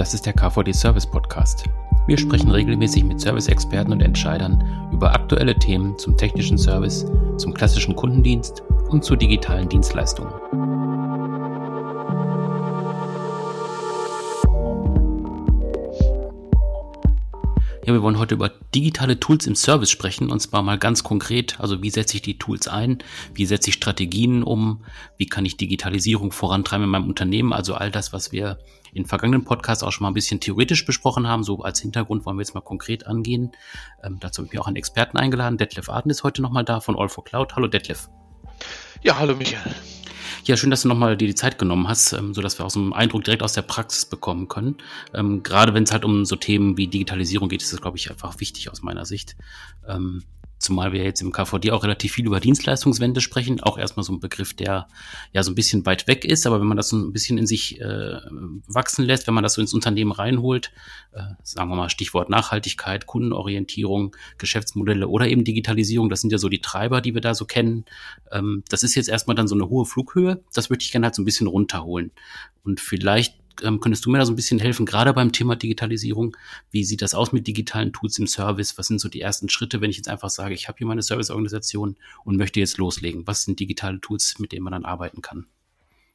Das ist der KVD Service Podcast. Wir sprechen regelmäßig mit Service-Experten und Entscheidern über aktuelle Themen zum technischen Service, zum klassischen Kundendienst und zu digitalen Dienstleistungen. Ja, wir wollen heute über digitale Tools im Service sprechen und zwar mal ganz konkret. Also wie setze ich die Tools ein? Wie setze ich Strategien um? Wie kann ich Digitalisierung vorantreiben in meinem Unternehmen? Also all das, was wir in vergangenen Podcasts auch schon mal ein bisschen theoretisch besprochen haben. So als Hintergrund wollen wir jetzt mal konkret angehen. Ähm, dazu habe ich mir auch einen Experten eingeladen. Detlef Aden ist heute nochmal da von All for Cloud. Hallo Detlef. Ja, hallo Michael. Ja, schön, dass du nochmal dir die Zeit genommen hast, ähm, so dass wir auch so einen Eindruck direkt aus der Praxis bekommen können. Ähm, gerade wenn es halt um so Themen wie Digitalisierung geht, ist das, glaube ich, einfach wichtig aus meiner Sicht. Ähm, Zumal wir jetzt im KVD auch relativ viel über Dienstleistungswende sprechen. Auch erstmal so ein Begriff, der ja so ein bisschen weit weg ist, aber wenn man das so ein bisschen in sich äh, wachsen lässt, wenn man das so ins Unternehmen reinholt, äh, sagen wir mal Stichwort Nachhaltigkeit, Kundenorientierung, Geschäftsmodelle oder eben Digitalisierung, das sind ja so die Treiber, die wir da so kennen. Ähm, das ist jetzt erstmal dann so eine hohe Flughöhe. Das würde ich gerne halt so ein bisschen runterholen. Und vielleicht ähm, könntest du mir da so ein bisschen helfen, gerade beim Thema Digitalisierung? Wie sieht das aus mit digitalen Tools im Service? Was sind so die ersten Schritte, wenn ich jetzt einfach sage, ich habe hier meine Serviceorganisation und möchte jetzt loslegen? Was sind digitale Tools, mit denen man dann arbeiten kann?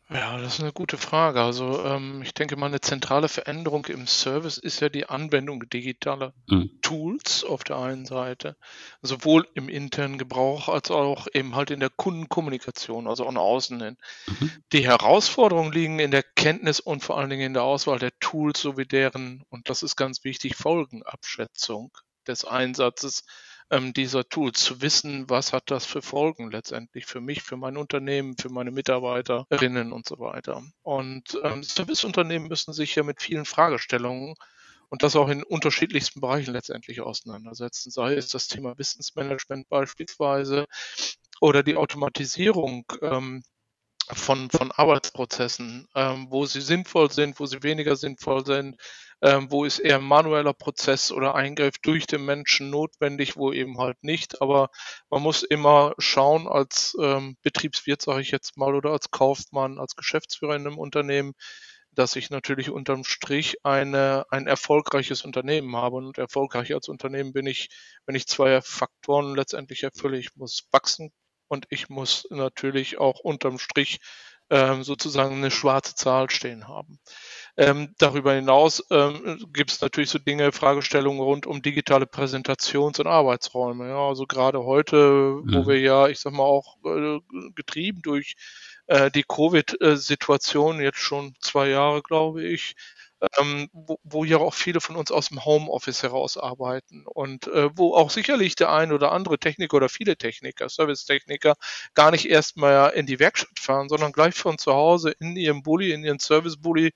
Ja, das ist eine gute Frage. Also ähm, ich denke mal, eine zentrale Veränderung im Service ist ja die Anwendung digitaler mhm. Tools auf der einen Seite, sowohl im internen Gebrauch als auch eben halt in der Kundenkommunikation, also von außen hin. Mhm. Die Herausforderungen liegen in der Kenntnis und vor allen Dingen in der Auswahl der Tools sowie deren, und das ist ganz wichtig, Folgenabschätzung des Einsatzes ähm, dieser Tools, zu wissen, was hat das für Folgen letztendlich für mich, für mein Unternehmen, für meine Mitarbeiterinnen und so weiter. Und ähm, Serviceunternehmen müssen sich ja mit vielen Fragestellungen und das auch in unterschiedlichsten Bereichen letztendlich auseinandersetzen, sei es das Thema Wissensmanagement beispielsweise oder die Automatisierung ähm, von, von Arbeitsprozessen, ähm, wo sie sinnvoll sind, wo sie weniger sinnvoll sind, ähm, wo ist eher manueller Prozess oder Eingriff durch den Menschen notwendig, wo eben halt nicht. Aber man muss immer schauen als ähm, Betriebswirt, sage ich jetzt mal, oder als Kaufmann, als Geschäftsführer in einem Unternehmen, dass ich natürlich unterm Strich eine, ein erfolgreiches Unternehmen habe. Und erfolgreich als Unternehmen bin ich, wenn ich zwei Faktoren letztendlich erfülle. Ich muss wachsen und ich muss natürlich auch unterm Strich ähm, sozusagen eine schwarze Zahl stehen haben. Ähm, darüber hinaus ähm, gibt es natürlich so Dinge, Fragestellungen rund um digitale Präsentations- und Arbeitsräume. Ja, also gerade heute, mhm. wo wir ja, ich sag mal, auch äh, getrieben durch äh, die Covid-Situation, jetzt schon zwei Jahre, glaube ich, ähm, wo, wo ja auch viele von uns aus dem Homeoffice heraus arbeiten und äh, wo auch sicherlich der ein oder andere Techniker oder viele Techniker, Servicetechniker, gar nicht erst mal in die Werkstatt fahren, sondern gleich von zu Hause in ihrem Bulli, in ihren Service-Bulli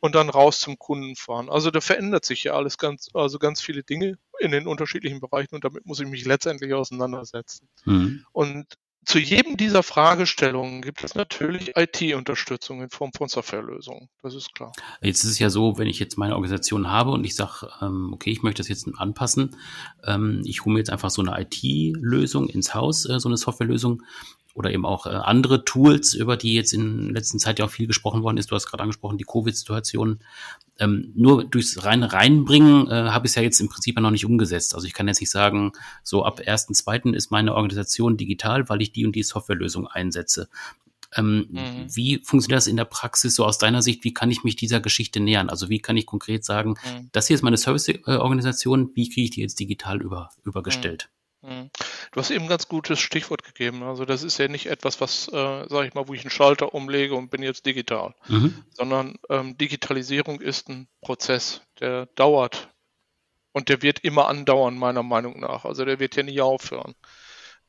und dann raus zum Kunden fahren. Also da verändert sich ja alles ganz, also ganz viele Dinge in den unterschiedlichen Bereichen und damit muss ich mich letztendlich auseinandersetzen. Mhm. Und zu jedem dieser Fragestellungen gibt es natürlich IT-Unterstützung in Form von Softwarelösungen. Das ist klar. Jetzt ist es ja so, wenn ich jetzt meine Organisation habe und ich sage, ähm, okay, ich möchte das jetzt anpassen, ähm, ich hole mir jetzt einfach so eine IT-Lösung ins Haus, äh, so eine Softwarelösung oder eben auch äh, andere Tools, über die jetzt in letzter Zeit ja auch viel gesprochen worden ist. Du hast gerade angesprochen, die Covid-Situation. Ähm, nur durchs reine Reinbringen äh, habe ich es ja jetzt im Prinzip ja noch nicht umgesetzt. Also ich kann jetzt nicht sagen, so ab 1.2. ist meine Organisation digital, weil ich die und die Softwarelösung einsetze. Ähm, mhm. Wie funktioniert das in der Praxis so aus deiner Sicht? Wie kann ich mich dieser Geschichte nähern? Also wie kann ich konkret sagen, mhm. das hier ist meine Serviceorganisation, wie kriege ich die jetzt digital über, übergestellt? Mhm. Mhm. Du hast eben ein ganz gutes Stichwort gegeben. Also das ist ja nicht etwas, was, äh, sage ich mal, wo ich einen Schalter umlege und bin jetzt digital, mhm. sondern ähm, Digitalisierung ist ein Prozess, der dauert und der wird immer andauern, meiner Meinung nach. Also der wird ja nie aufhören.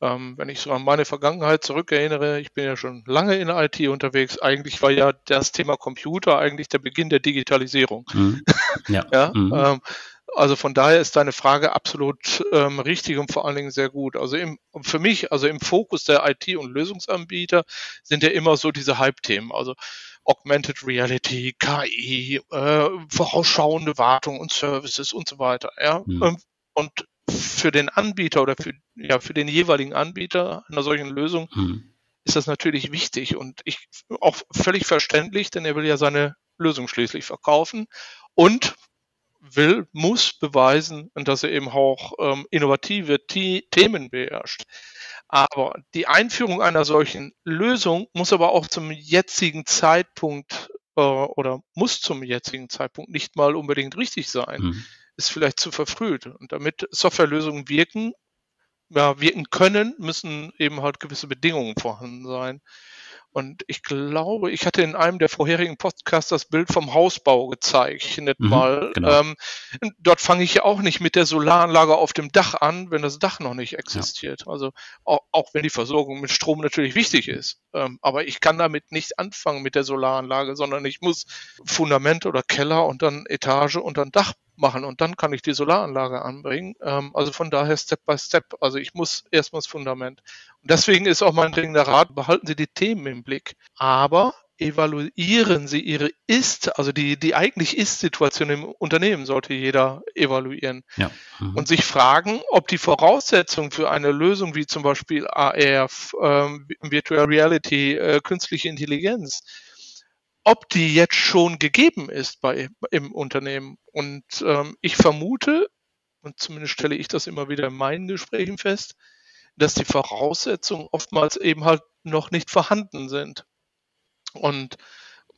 Ähm, wenn ich so an meine Vergangenheit zurückerinnere, ich bin ja schon lange in IT unterwegs. Eigentlich war ja das Thema Computer eigentlich der Beginn der Digitalisierung. Mhm. Ja. ja mhm. ähm, also von daher ist deine Frage absolut ähm, richtig und vor allen Dingen sehr gut. Also im, für mich, also im Fokus der IT- und Lösungsanbieter sind ja immer so diese Hype-Themen. Also Augmented Reality, KI, äh, vorausschauende Wartung und Services und so weiter. Ja? Mhm. Und für den Anbieter oder für, ja, für den jeweiligen Anbieter einer solchen Lösung mhm. ist das natürlich wichtig und ich auch völlig verständlich, denn er will ja seine Lösung schließlich verkaufen und will, muss beweisen, dass er eben auch ähm, innovative The Themen beherrscht. Aber die Einführung einer solchen Lösung muss aber auch zum jetzigen Zeitpunkt äh, oder muss zum jetzigen Zeitpunkt nicht mal unbedingt richtig sein. Mhm. Ist vielleicht zu verfrüht. Und damit Softwarelösungen wirken, ja, wirken können, müssen eben halt gewisse Bedingungen vorhanden sein. Und ich glaube, ich hatte in einem der vorherigen Podcasts das Bild vom Hausbau gezeichnet mhm, mal. Genau. Ähm, dort fange ich ja auch nicht mit der Solaranlage auf dem Dach an, wenn das Dach noch nicht existiert. Ja. Also auch, auch, wenn die Versorgung mit Strom natürlich wichtig ist. Ähm, aber ich kann damit nicht anfangen mit der Solaranlage, sondern ich muss Fundament oder Keller und dann Etage und dann Dach machen und dann kann ich die Solaranlage anbringen. Ähm, also von daher Step by Step. Also ich muss erstmal das Fundament. Und deswegen ist auch mein dringender Rat, behalten Sie die Themen im Blick. Aber evaluieren Sie Ihre Ist, also die, die eigentlich Ist-Situation im Unternehmen sollte jeder evaluieren. Ja. Mhm. Und sich fragen, ob die Voraussetzungen für eine Lösung wie zum Beispiel AR, ähm, Virtual Reality, äh, künstliche Intelligenz, ob die jetzt schon gegeben ist bei, im Unternehmen. Und ähm, ich vermute, und zumindest stelle ich das immer wieder in meinen Gesprächen fest, dass die Voraussetzungen oftmals eben halt noch nicht vorhanden sind. Und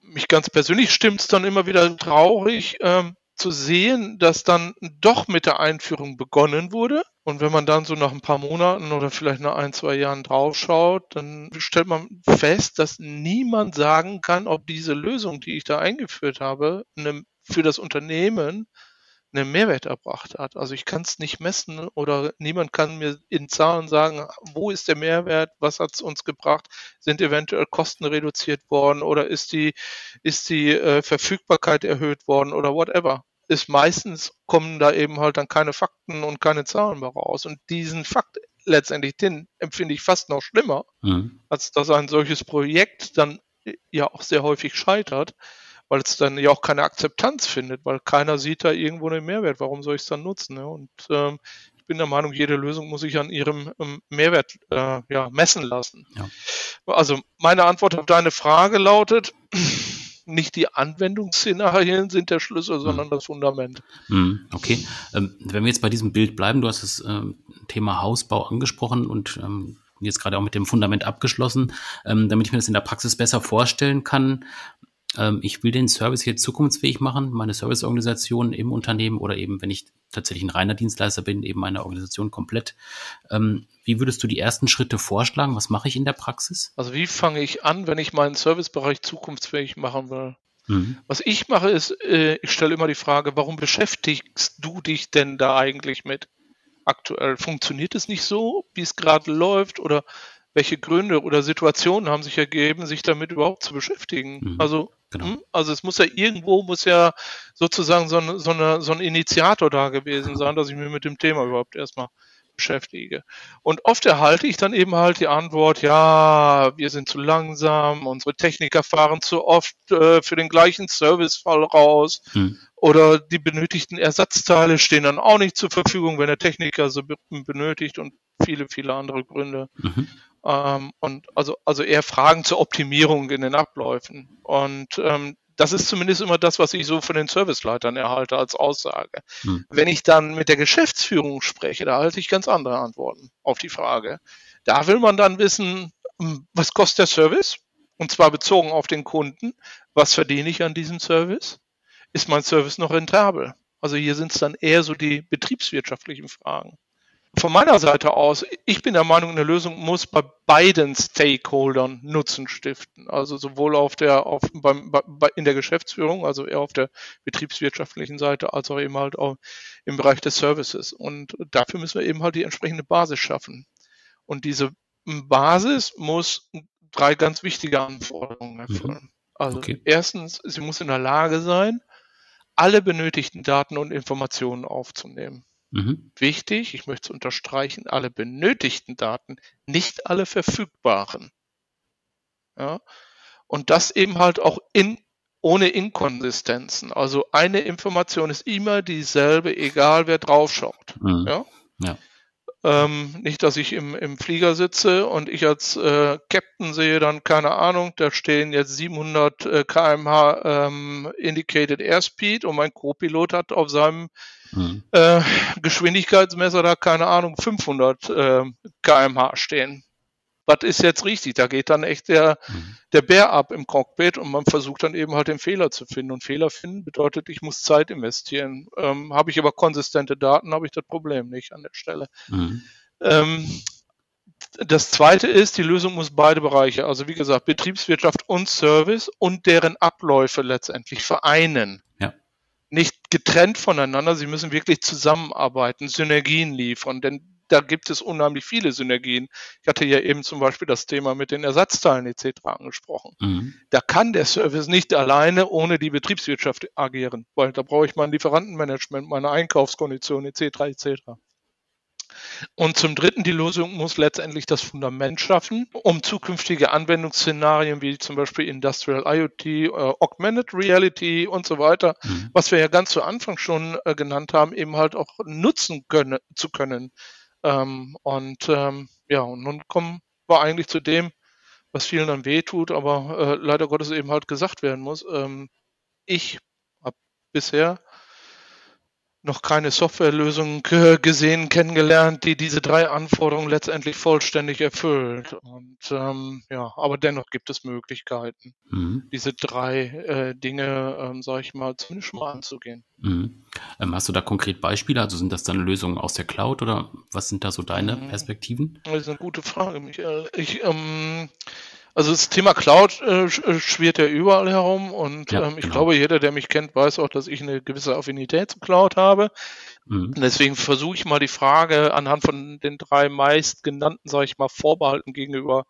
mich ganz persönlich stimmt es dann immer wieder traurig, ähm, zu sehen, dass dann doch mit der Einführung begonnen wurde. Und wenn man dann so nach ein paar Monaten oder vielleicht nach ein, zwei Jahren draufschaut, dann stellt man fest, dass niemand sagen kann, ob diese Lösung, die ich da eingeführt habe, eine, für das Unternehmen einen Mehrwert erbracht hat. Also ich kann es nicht messen oder niemand kann mir in Zahlen sagen, wo ist der Mehrwert, was hat es uns gebracht, sind eventuell Kosten reduziert worden oder ist die, ist die äh, Verfügbarkeit erhöht worden oder whatever. Ist meistens kommen da eben halt dann keine Fakten und keine Zahlen mehr raus. Und diesen Fakt letztendlich, den empfinde ich fast noch schlimmer, mhm. als dass ein solches Projekt dann ja auch sehr häufig scheitert weil es dann ja auch keine Akzeptanz findet, weil keiner sieht da irgendwo einen Mehrwert. Warum soll ich es dann nutzen? Ne? Und ähm, ich bin der Meinung, jede Lösung muss sich an ihrem ähm, Mehrwert äh, ja, messen lassen. Ja. Also meine Antwort auf deine Frage lautet, nicht die Anwendungsszenarien sind der Schlüssel, sondern hm. das Fundament. Hm, okay. Ähm, wenn wir jetzt bei diesem Bild bleiben, du hast das ähm, Thema Hausbau angesprochen und ähm, jetzt gerade auch mit dem Fundament abgeschlossen, damit ich mir das in der Praxis besser vorstellen kann ich will den Service hier zukunftsfähig machen, meine Serviceorganisation im Unternehmen oder eben, wenn ich tatsächlich ein reiner Dienstleister bin, eben meine Organisation komplett. Ähm, wie würdest du die ersten Schritte vorschlagen? Was mache ich in der Praxis? Also wie fange ich an, wenn ich meinen Servicebereich zukunftsfähig machen will? Mhm. Was ich mache, ist, äh, ich stelle immer die Frage, warum beschäftigst du dich denn da eigentlich mit? Aktuell funktioniert es nicht so, wie es gerade läuft oder welche Gründe oder Situationen haben sich ergeben, sich damit überhaupt zu beschäftigen? Mhm. Also Genau. Hm? Also es muss ja irgendwo, muss ja sozusagen so, ein, so, eine, so ein Initiator da gewesen sein, dass ich mich mit dem Thema überhaupt erstmal beschäftige. Und oft erhalte ich dann eben halt die Antwort, ja, wir sind zu langsam, unsere Techniker fahren zu oft äh, für den gleichen Servicefall raus hm. oder die benötigten Ersatzteile stehen dann auch nicht zur Verfügung, wenn der Techniker so benötigt und viele, viele andere Gründe. Mhm. Ähm, und also, also eher Fragen zur Optimierung in den Abläufen. Und ähm, das ist zumindest immer das, was ich so von den Serviceleitern erhalte als Aussage. Hm. Wenn ich dann mit der Geschäftsführung spreche, da halte ich ganz andere Antworten auf die Frage. Da will man dann wissen, hm, was kostet der Service? Und zwar bezogen auf den Kunden. Was verdiene ich an diesem Service? Ist mein Service noch rentabel? Also hier sind es dann eher so die betriebswirtschaftlichen Fragen von meiner Seite aus, ich bin der Meinung, eine Lösung muss bei beiden Stakeholdern Nutzen stiften. Also sowohl auf der, auf, beim, bei, in der Geschäftsführung, also eher auf der betriebswirtschaftlichen Seite, als auch eben halt auch im Bereich des Services. Und dafür müssen wir eben halt die entsprechende Basis schaffen. Und diese Basis muss drei ganz wichtige Anforderungen erfüllen. Mhm. Also okay. erstens, sie muss in der Lage sein, alle benötigten Daten und Informationen aufzunehmen. Mhm. Wichtig, ich möchte es unterstreichen, alle benötigten Daten, nicht alle verfügbaren. Ja? Und das eben halt auch in, ohne Inkonsistenzen. Also eine Information ist immer dieselbe, egal wer draufschaut. Mhm. Ja? ja. Ähm, nicht, dass ich im, im Flieger sitze und ich als äh, Captain sehe dann, keine Ahnung, da stehen jetzt 700 äh, kmh ähm, Indicated Airspeed und mein Co-Pilot hat auf seinem mhm. äh, Geschwindigkeitsmesser da, keine Ahnung, 500 äh, kmh stehen was ist jetzt richtig? Da geht dann echt der, mhm. der Bär ab im Cockpit und man versucht dann eben halt den Fehler zu finden. Und Fehler finden bedeutet, ich muss Zeit investieren. Ähm, habe ich aber konsistente Daten, habe ich das Problem nicht an der Stelle. Mhm. Ähm, das zweite ist, die Lösung muss beide Bereiche, also wie gesagt, Betriebswirtschaft und Service und deren Abläufe letztendlich vereinen. Ja. Nicht getrennt voneinander, sie müssen wirklich zusammenarbeiten, Synergien liefern, denn da gibt es unheimlich viele Synergien. Ich hatte ja eben zum Beispiel das Thema mit den Ersatzteilen etc. angesprochen. Mhm. Da kann der Service nicht alleine ohne die Betriebswirtschaft agieren, weil da brauche ich mein Lieferantenmanagement, meine Einkaufskonditionen etc. etc. Und zum Dritten, die Lösung muss letztendlich das Fundament schaffen, um zukünftige Anwendungsszenarien wie zum Beispiel Industrial IoT, äh, Augmented Reality und so weiter, mhm. was wir ja ganz zu Anfang schon äh, genannt haben, eben halt auch nutzen können, zu können. Ähm, und ähm, ja, und nun kommen wir eigentlich zu dem, was vielen dann wehtut, aber äh, leider Gottes eben halt gesagt werden muss. Ähm, ich habe bisher noch keine Softwarelösung gesehen, kennengelernt, die diese drei Anforderungen letztendlich vollständig erfüllt. Und ähm, ja, aber dennoch gibt es Möglichkeiten, mhm. diese drei äh, Dinge, ähm, sage ich mal, zumindest mal anzugehen. Mhm. Ähm, hast du da konkret Beispiele? Also sind das dann Lösungen aus der Cloud oder was sind da so deine mhm. Perspektiven? Das ist eine gute Frage, Michael. Ich ähm, also das Thema Cloud äh, äh, schwirrt ja überall herum und ja, ähm, ich genau. glaube, jeder, der mich kennt, weiß auch, dass ich eine gewisse Affinität zum Cloud habe. Mhm. Deswegen versuche ich mal die Frage anhand von den drei meist genannten, sage ich mal, Vorbehalten gegenüber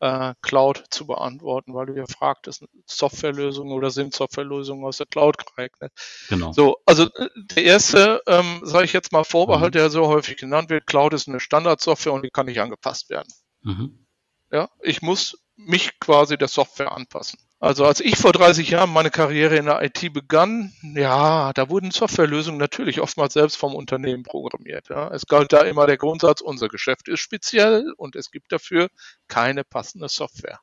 äh, Cloud zu beantworten, weil du ja fragtest, Softwarelösungen oder sind Softwarelösungen aus der Cloud geeignet? Genau. So, also äh, der erste, ähm, sage ich jetzt mal, Vorbehalt, mhm. der so häufig genannt wird, Cloud ist eine Standardsoftware und die kann nicht angepasst werden. Mhm. Ja, ich muss mich quasi der Software anpassen. Also als ich vor 30 Jahren meine Karriere in der IT begann, ja, da wurden Softwarelösungen natürlich oftmals selbst vom Unternehmen programmiert. Ja. Es galt da immer der Grundsatz, unser Geschäft ist speziell und es gibt dafür keine passende Software.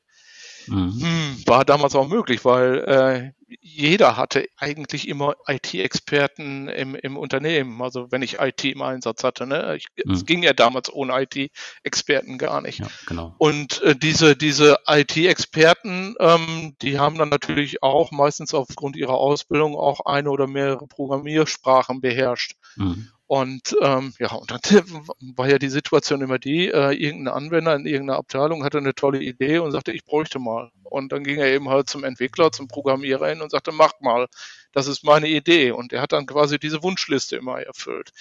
Mhm. Hm, war damals auch möglich, weil äh, jeder hatte eigentlich immer IT-Experten im, im Unternehmen. Also wenn ich IT im Einsatz hatte, ne? Ich, mhm. Es ging ja damals ohne IT-Experten gar nicht. Ja, genau. Und äh, diese, diese IT-Experten, ähm, die haben dann natürlich auch meistens aufgrund ihrer Ausbildung auch eine oder mehrere Programmiersprachen beherrscht. Mhm. Und ähm, ja, und dann war ja die Situation immer die, äh, irgendein Anwender in irgendeiner Abteilung hatte eine tolle Idee und sagte, ich bräuchte mal. Und dann ging er eben halt zum Entwickler, zum Programmierer hin und sagte, mach mal, das ist meine Idee. Und er hat dann quasi diese Wunschliste immer erfüllt.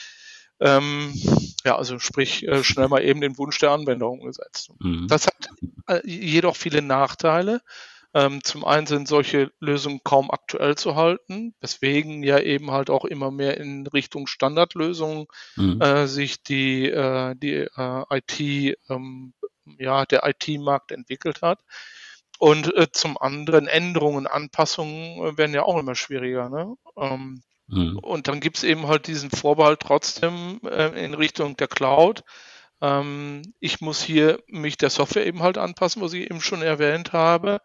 Ähm, ja, also sprich, äh, schnell mal eben den Wunsch der Anwender umgesetzt. Mhm. Das hat äh, jedoch viele Nachteile. Ähm, zum einen sind solche Lösungen kaum aktuell zu halten, weswegen ja eben halt auch immer mehr in Richtung Standardlösungen mhm. äh, sich die, äh, die äh, IT, ähm, ja, der IT-Markt entwickelt hat. Und äh, zum anderen Änderungen, Anpassungen äh, werden ja auch immer schwieriger. Ne? Ähm, mhm. Und dann gibt's eben halt diesen Vorbehalt trotzdem äh, in Richtung der Cloud. Ähm, ich muss hier mich der Software eben halt anpassen, was ich eben schon erwähnt habe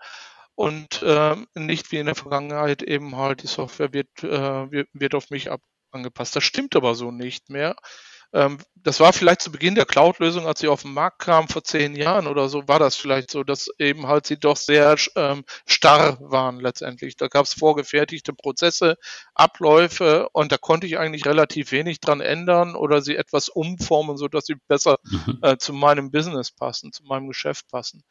und äh, nicht wie in der Vergangenheit eben halt die Software wird, äh, wird, auf mich ab angepasst. Das stimmt aber so nicht mehr. Ähm, das war vielleicht zu Beginn der Cloud-Lösung, als sie auf den Markt kam vor zehn Jahren oder so, war das vielleicht so, dass eben halt sie doch sehr ähm, starr waren letztendlich. Da gab es vorgefertigte Prozesse, Abläufe und da konnte ich eigentlich relativ wenig dran ändern oder sie etwas umformen, so dass sie besser mhm. äh, zu meinem Business passen, zu meinem Geschäft passen.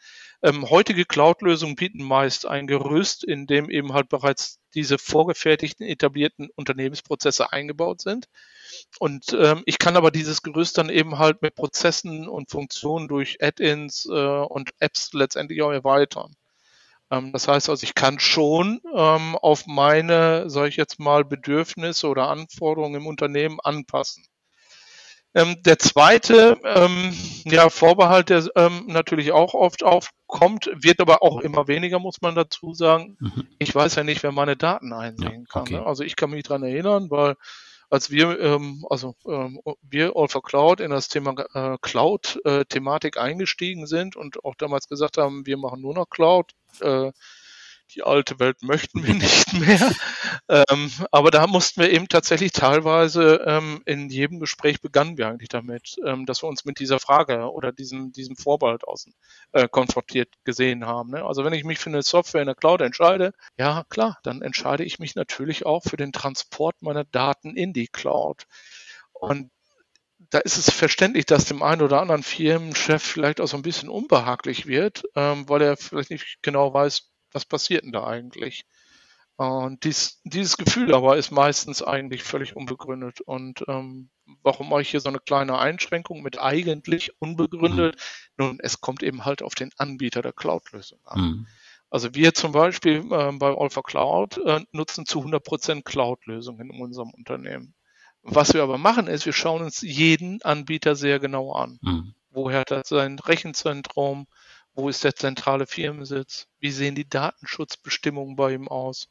Ähm, heutige Cloud-Lösungen bieten meist ein Gerüst, in dem eben halt bereits diese vorgefertigten, etablierten Unternehmensprozesse eingebaut sind. Und ähm, ich kann aber dieses Gerüst dann eben halt mit Prozessen und Funktionen durch Add-ins äh, und Apps letztendlich auch erweitern. Ähm, das heißt also, ich kann schon ähm, auf meine, sage ich jetzt mal, Bedürfnisse oder Anforderungen im Unternehmen anpassen. Ähm, der zweite ähm, ja, Vorbehalt, der ähm, natürlich auch oft aufkommt, wird aber auch immer weniger, muss man dazu sagen. Mhm. Ich weiß ja nicht, wer meine Daten einsehen ja, kann. Ne? Also ich kann mich dran erinnern, weil als wir, ähm, also ähm, wir All for Cloud in das Thema äh, Cloud-Thematik äh, eingestiegen sind und auch damals gesagt haben, wir machen nur noch Cloud, äh, die alte Welt möchten wir nicht mehr. ähm, aber da mussten wir eben tatsächlich teilweise ähm, in jedem Gespräch begannen wir eigentlich damit, ähm, dass wir uns mit dieser Frage oder diesem, diesem Vorbehalt außen äh, konfrontiert gesehen haben. Ne? Also wenn ich mich für eine Software in der Cloud entscheide, ja klar, dann entscheide ich mich natürlich auch für den Transport meiner Daten in die Cloud. Und da ist es verständlich, dass dem einen oder anderen Firmenchef vielleicht auch so ein bisschen unbehaglich wird, ähm, weil er vielleicht nicht genau weiß, was passiert denn da eigentlich? Und dies, dieses Gefühl aber ist meistens eigentlich völlig unbegründet. Und ähm, warum mache ich hier so eine kleine Einschränkung mit eigentlich unbegründet? Mhm. Nun, es kommt eben halt auf den Anbieter der Cloud-Lösung an. Mhm. Also wir zum Beispiel äh, bei Alpha Cloud äh, nutzen zu 100% Cloud-Lösungen in unserem Unternehmen. Was wir aber machen ist, wir schauen uns jeden Anbieter sehr genau an. Mhm. Woher hat er sein Rechenzentrum? Wo ist der zentrale Firmensitz? Wie sehen die Datenschutzbestimmungen bei ihm aus?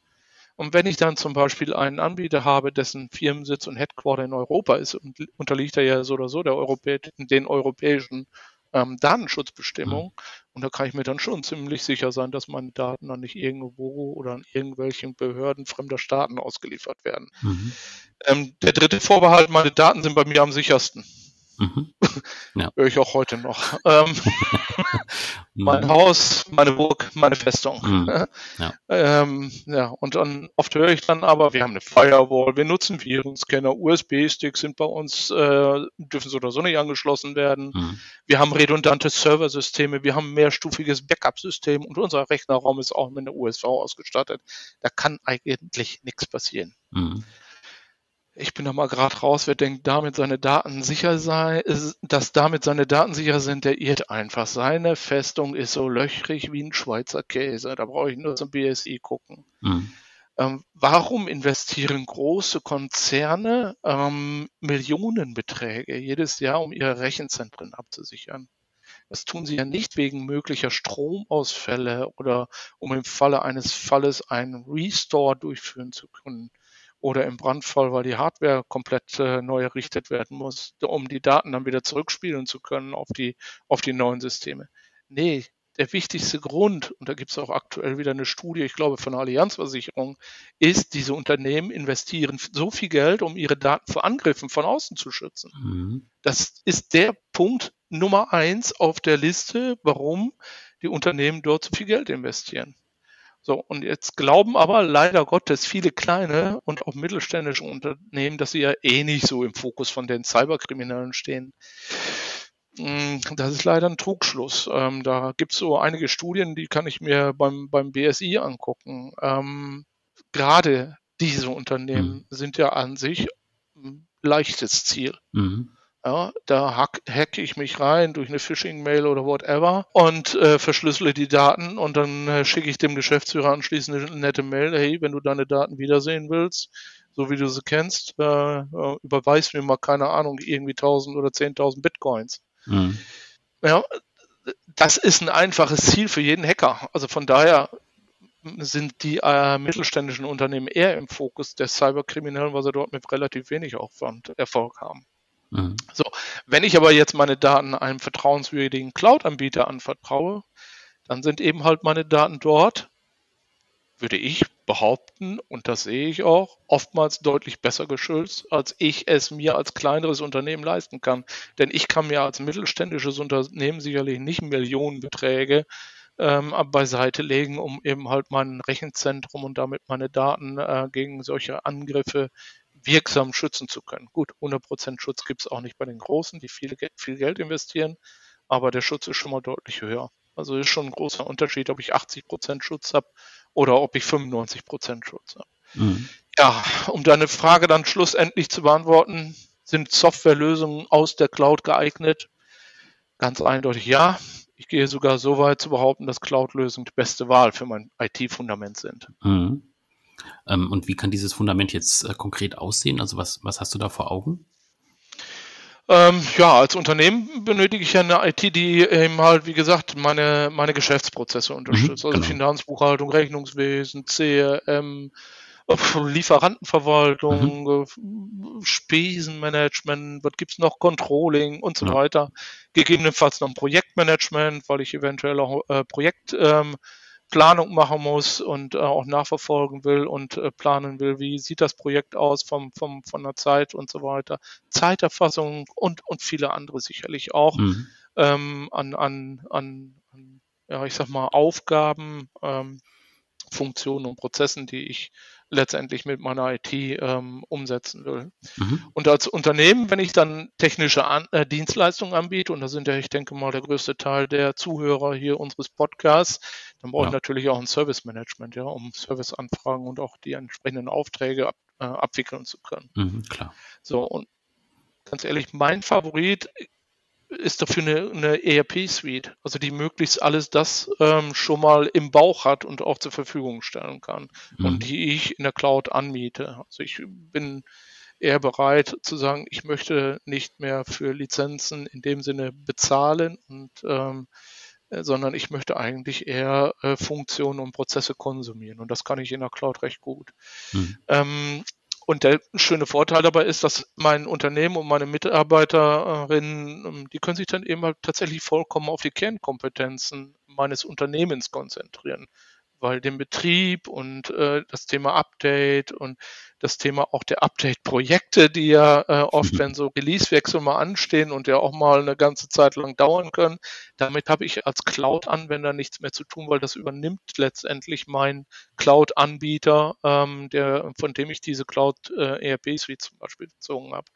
Und wenn ich dann zum Beispiel einen Anbieter habe, dessen Firmensitz und Headquarter in Europa ist, unterliegt er ja so oder so der Europä den europäischen ähm, Datenschutzbestimmungen. Mhm. Und da kann ich mir dann schon ziemlich sicher sein, dass meine Daten dann nicht irgendwo oder an irgendwelchen Behörden fremder Staaten ausgeliefert werden. Mhm. Ähm, der dritte Vorbehalt, meine Daten sind bei mir am sichersten. Mhm. Ja. Höre ich auch heute noch. Ähm, mein mhm. Haus, meine Burg, meine Festung. Mhm. Ja. Ähm, ja, und dann oft höre ich dann aber, wir haben eine Firewall, wir nutzen Virenscanner, USB-Sticks sind bei uns, äh, dürfen so oder so nicht angeschlossen werden. Mhm. Wir haben redundante Serversysteme, wir haben ein mehrstufiges Backup-System und unser Rechnerraum ist auch mit einer USV ausgestattet. Da kann eigentlich nichts passieren. Mhm ich bin da mal gerade raus, wer denkt, damit seine Daten sicher sei, dass damit seine Daten sicher sind, der irrt einfach. Seine Festung ist so löchrig wie ein Schweizer Käse. Da brauche ich nur zum BSI gucken. Mhm. Ähm, warum investieren große Konzerne ähm, Millionenbeträge jedes Jahr, um ihre Rechenzentren abzusichern? Das tun sie ja nicht wegen möglicher Stromausfälle oder um im Falle eines Falles einen Restore durchführen zu können oder im Brandfall, weil die Hardware komplett äh, neu errichtet werden muss, um die Daten dann wieder zurückspielen zu können auf die, auf die neuen Systeme. Nee, der wichtigste Grund, und da gibt es auch aktuell wieder eine Studie, ich glaube von der Allianzversicherung, ist, diese Unternehmen investieren so viel Geld, um ihre Daten vor Angriffen von außen zu schützen. Mhm. Das ist der Punkt Nummer eins auf der Liste, warum die Unternehmen dort so viel Geld investieren. So, und jetzt glauben aber leider Gottes viele kleine und auch mittelständische Unternehmen, dass sie ja eh nicht so im Fokus von den Cyberkriminellen stehen. Hm, das ist leider ein Trugschluss. Ähm, da gibt es so einige Studien, die kann ich mir beim, beim BSI angucken. Ähm, gerade diese Unternehmen mhm. sind ja an sich ein leichtes Ziel. Mhm. Ja, da hack, hacke ich mich rein durch eine Phishing-Mail oder whatever und äh, verschlüssele die Daten und dann äh, schicke ich dem Geschäftsführer anschließend eine nette Mail, hey, wenn du deine Daten wiedersehen willst, so wie du sie kennst, äh, äh überweis mir mal, keine Ahnung, irgendwie 1000 oder 10.000 Bitcoins. Mhm. Ja, das ist ein einfaches Ziel für jeden Hacker. Also von daher sind die äh, mittelständischen Unternehmen eher im Fokus der Cyberkriminellen, weil sie dort mit relativ wenig Aufwand Erfolg haben. Mhm. So, wenn ich aber jetzt meine Daten einem vertrauenswürdigen Cloud-Anbieter anvertraue, dann sind eben halt meine Daten dort, würde ich behaupten, und das sehe ich auch, oftmals deutlich besser geschützt, als ich es mir als kleineres Unternehmen leisten kann. Denn ich kann mir als mittelständisches Unternehmen sicherlich nicht Millionenbeträge ähm, beiseite legen, um eben halt mein Rechenzentrum und damit meine Daten äh, gegen solche Angriffe wirksam schützen zu können. Gut, 100% Schutz gibt es auch nicht bei den Großen, die viel, viel Geld investieren, aber der Schutz ist schon mal deutlich höher. Also ist schon ein großer Unterschied, ob ich 80% Schutz habe oder ob ich 95% Schutz habe. Mhm. Ja, um deine Frage dann schlussendlich zu beantworten, sind Softwarelösungen aus der Cloud geeignet? Ganz eindeutig ja. Ich gehe sogar so weit zu behaupten, dass Cloud-Lösungen die beste Wahl für mein IT-Fundament sind. Mhm. Ähm, und wie kann dieses Fundament jetzt äh, konkret aussehen? Also was, was hast du da vor Augen? Ähm, ja, als Unternehmen benötige ich ja eine IT, die eben halt, wie gesagt, meine, meine Geschäftsprozesse unterstützt. Mhm, also genau. Finanzbuchhaltung, Rechnungswesen, CRM, Lieferantenverwaltung, mhm. Spesenmanagement, was gibt's noch, Controlling und so ja. weiter. Gegebenenfalls noch ein Projektmanagement, weil ich eventuell auch äh, Projektplanung ähm, machen muss und äh, auch nachverfolgen will und äh, planen will, wie sieht das Projekt aus vom, vom, von der Zeit und so weiter. Zeiterfassung und, und viele andere sicherlich auch mhm. ähm, an, an, an, an, ja, ich sag mal, Aufgaben, ähm, Funktionen und Prozessen, die ich letztendlich mit meiner IT ähm, umsetzen will. Mhm. Und als Unternehmen, wenn ich dann technische An äh, Dienstleistungen anbiete, und da sind ja, ich denke mal, der größte Teil der Zuhörer hier unseres Podcasts, dann brauche ja. ich natürlich auch ein Service Management, ja, um Serviceanfragen und auch die entsprechenden Aufträge ab, äh, abwickeln zu können. Mhm, klar. So, und ganz ehrlich, mein Favorit ist dafür eine, eine ERP-Suite, also die möglichst alles das ähm, schon mal im Bauch hat und auch zur Verfügung stellen kann mhm. und die ich in der Cloud anmiete. Also ich bin eher bereit zu sagen, ich möchte nicht mehr für Lizenzen in dem Sinne bezahlen und ähm, äh, sondern ich möchte eigentlich eher äh, Funktionen und Prozesse konsumieren. Und das kann ich in der Cloud recht gut. Mhm. Ähm, und der schöne Vorteil dabei ist, dass mein Unternehmen und meine Mitarbeiterinnen, ähm, die können sich dann eben halt tatsächlich vollkommen auf die Kernkompetenzen meines Unternehmens konzentrieren weil den Betrieb und äh, das Thema Update und das Thema auch der Update-Projekte, die ja äh, oft, wenn so Release-Wechsel mal anstehen und ja auch mal eine ganze Zeit lang dauern können, damit habe ich als Cloud-Anwender nichts mehr zu tun, weil das übernimmt letztendlich mein Cloud-Anbieter, ähm, der, von dem ich diese Cloud-ERP-Suite äh, zum Beispiel bezogen habe.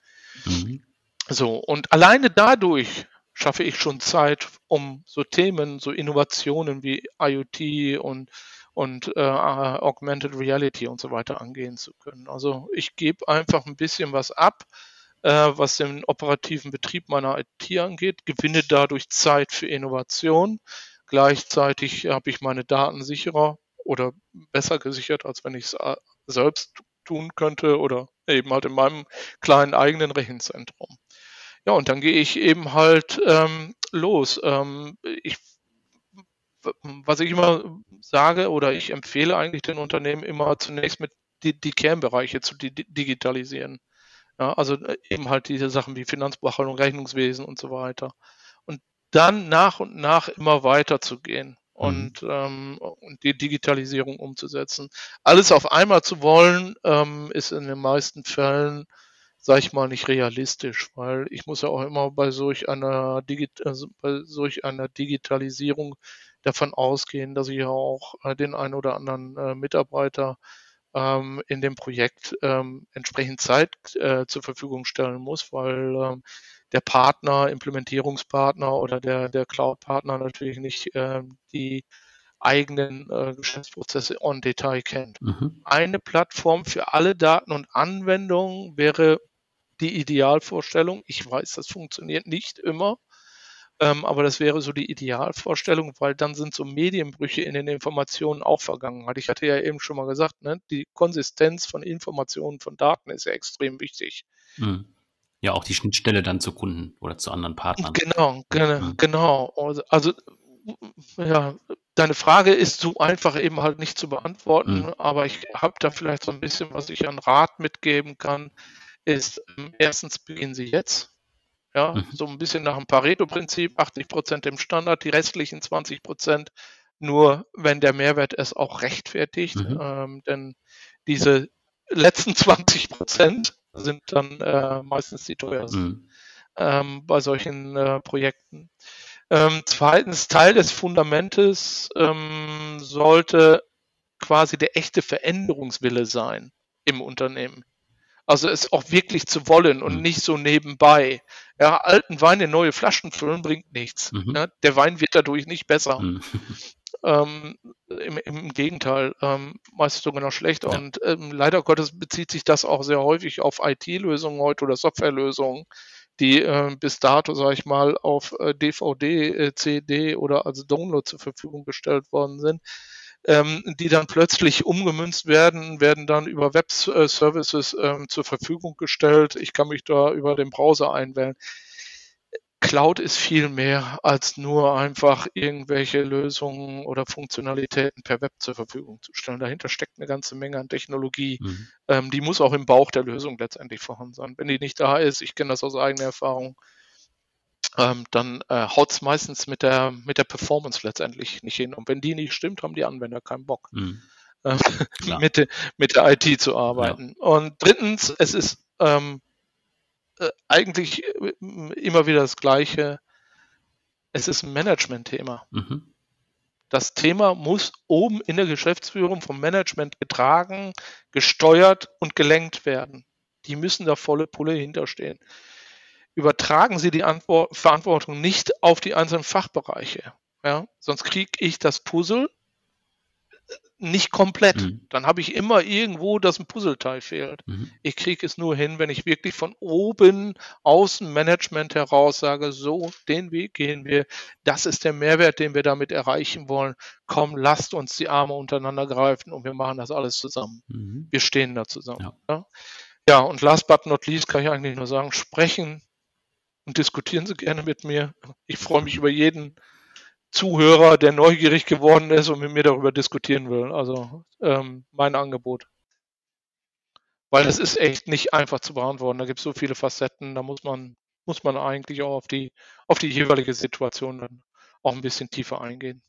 Mhm. So, und alleine dadurch schaffe ich schon Zeit, um so Themen, so Innovationen wie IoT und und äh, Augmented Reality und so weiter angehen zu können. Also ich gebe einfach ein bisschen was ab, äh, was den operativen Betrieb meiner IT angeht, gewinne dadurch Zeit für Innovation. Gleichzeitig habe ich meine Daten sicherer oder besser gesichert, als wenn ich es äh, selbst tun könnte oder eben halt in meinem kleinen eigenen Rechenzentrum. Ja, und dann gehe ich eben halt ähm, los. Ähm, ich was ich immer sage oder ich empfehle eigentlich den Unternehmen immer zunächst mit die, die Kernbereiche zu di digitalisieren. Ja, also äh, eben halt diese Sachen wie Finanzbuchhaltung, Rechnungswesen und so weiter. Und dann nach und nach immer weiter zu gehen und, mhm. ähm, und die Digitalisierung umzusetzen. Alles auf einmal zu wollen, ähm, ist in den meisten Fällen, sage ich mal, nicht realistisch, weil ich muss ja auch immer bei solch einer, Digi also bei solch einer Digitalisierung davon ausgehen, dass ich auch äh, den einen oder anderen äh, Mitarbeiter ähm, in dem Projekt ähm, entsprechend Zeit äh, zur Verfügung stellen muss, weil ähm, der Partner, Implementierungspartner oder der, der Cloud-Partner natürlich nicht äh, die eigenen äh, Geschäftsprozesse on Detail kennt. Mhm. Eine Plattform für alle Daten und Anwendungen wäre die Idealvorstellung. Ich weiß, das funktioniert nicht immer. Ähm, aber das wäre so die Idealvorstellung, weil dann sind so Medienbrüche in den Informationen auch vergangen. Ich hatte ja eben schon mal gesagt, ne, die Konsistenz von Informationen, von Daten ist ja extrem wichtig. Mhm. Ja, auch die Schnittstelle dann zu Kunden oder zu anderen Partnern. Genau, genau, mhm. genau. Also, also, ja, deine Frage ist so einfach eben halt nicht zu beantworten, mhm. aber ich habe da vielleicht so ein bisschen, was ich an Rat mitgeben kann, ist, erstens beginnen Sie jetzt ja, mhm. so ein bisschen nach dem Pareto-Prinzip, 80 Prozent im Standard, die restlichen 20 Prozent nur, wenn der Mehrwert es auch rechtfertigt. Mhm. Ähm, denn diese letzten 20 Prozent sind dann äh, meistens die teuersten mhm. ähm, bei solchen äh, Projekten. Ähm, zweitens, Teil des Fundamentes ähm, sollte quasi der echte Veränderungswille sein im Unternehmen. Also es auch wirklich zu wollen und mhm. nicht so nebenbei. Ja, alten Wein in neue Flaschen füllen bringt nichts. Mhm. Ja, der Wein wird dadurch nicht besser. Mhm. Ähm, im, im, Gegenteil, ähm, meistens sogar noch schlechter. Ja. Und ähm, leider Gottes bezieht sich das auch sehr häufig auf IT-Lösungen heute oder Softwarelösungen, die äh, bis dato, sage ich mal, auf äh, DVD, äh, CD oder als Download zur Verfügung gestellt worden sind ähm, die dann plötzlich umgemünzt werden, werden dann über Web-Services ähm, zur Verfügung gestellt. Ich kann mich da über den Browser einwählen. Cloud ist viel mehr als nur einfach irgendwelche Lösungen oder Funktionalitäten per Web zur Verfügung zu stellen. Dahinter steckt eine ganze Menge an Technologie. Mhm. Ähm, die muss auch im Bauch der Lösung letztendlich vorhanden sein. Wenn die nicht da ist, ich kenne das aus eigener Erfahrung, ähm, dann äh, haut es meistens mit der, mit der Performance letztendlich nicht hin. Und wenn die nicht stimmt, haben die Anwender keinen Bock, mhm. äh, mit, mit der IT zu arbeiten. Ja. Und drittens, es ist ähm, äh, eigentlich äh, immer wieder das Gleiche. Es ist ein Management-Thema. Mhm. Das Thema muss oben in der Geschäftsführung vom Management getragen, gesteuert und gelenkt werden. Die müssen da volle Pulle hinterstehen. Übertragen Sie die Antwort, Verantwortung nicht auf die einzelnen Fachbereiche. Ja? Sonst kriege ich das Puzzle nicht komplett. Mhm. Dann habe ich immer irgendwo, dass ein Puzzleteil fehlt. Mhm. Ich kriege es nur hin, wenn ich wirklich von oben aus dem Management heraus sage, so, den Weg gehen wir. Das ist der Mehrwert, den wir damit erreichen wollen. Komm, lasst uns die Arme untereinander greifen und wir machen das alles zusammen. Mhm. Wir stehen da zusammen. Ja. Ja? ja, und last but not least kann ich eigentlich nur sagen, sprechen und diskutieren Sie gerne mit mir. Ich freue mich über jeden Zuhörer, der neugierig geworden ist und mit mir darüber diskutieren will. Also ähm, mein Angebot. Weil es ist echt nicht einfach zu beantworten. Da gibt es so viele Facetten, da muss man, muss man eigentlich auch auf die, auf die jeweilige Situation dann auch ein bisschen tiefer eingehen.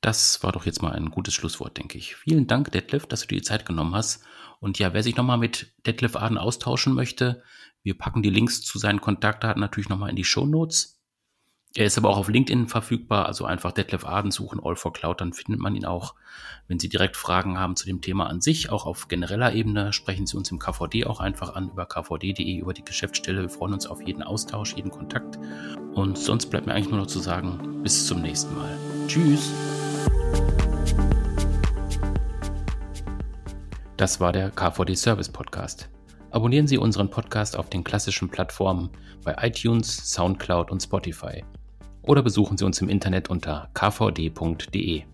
Das war doch jetzt mal ein gutes Schlusswort, denke ich. Vielen Dank, Detlef, dass du dir die Zeit genommen hast. Und ja, wer sich nochmal mit Detlef Aden austauschen möchte, wir packen die Links zu seinen Kontaktdaten natürlich nochmal in die Show Notes. Er ist aber auch auf LinkedIn verfügbar, also einfach Detlef Aden suchen, All for Cloud, dann findet man ihn auch. Wenn Sie direkt Fragen haben zu dem Thema an sich, auch auf genereller Ebene, sprechen Sie uns im KVD auch einfach an, über kvd.de, über die Geschäftsstelle. Wir freuen uns auf jeden Austausch, jeden Kontakt. Und sonst bleibt mir eigentlich nur noch zu sagen, bis zum nächsten Mal. Tschüss! Das war der KVD Service Podcast. Abonnieren Sie unseren Podcast auf den klassischen Plattformen bei iTunes, SoundCloud und Spotify oder besuchen Sie uns im Internet unter kvd.de.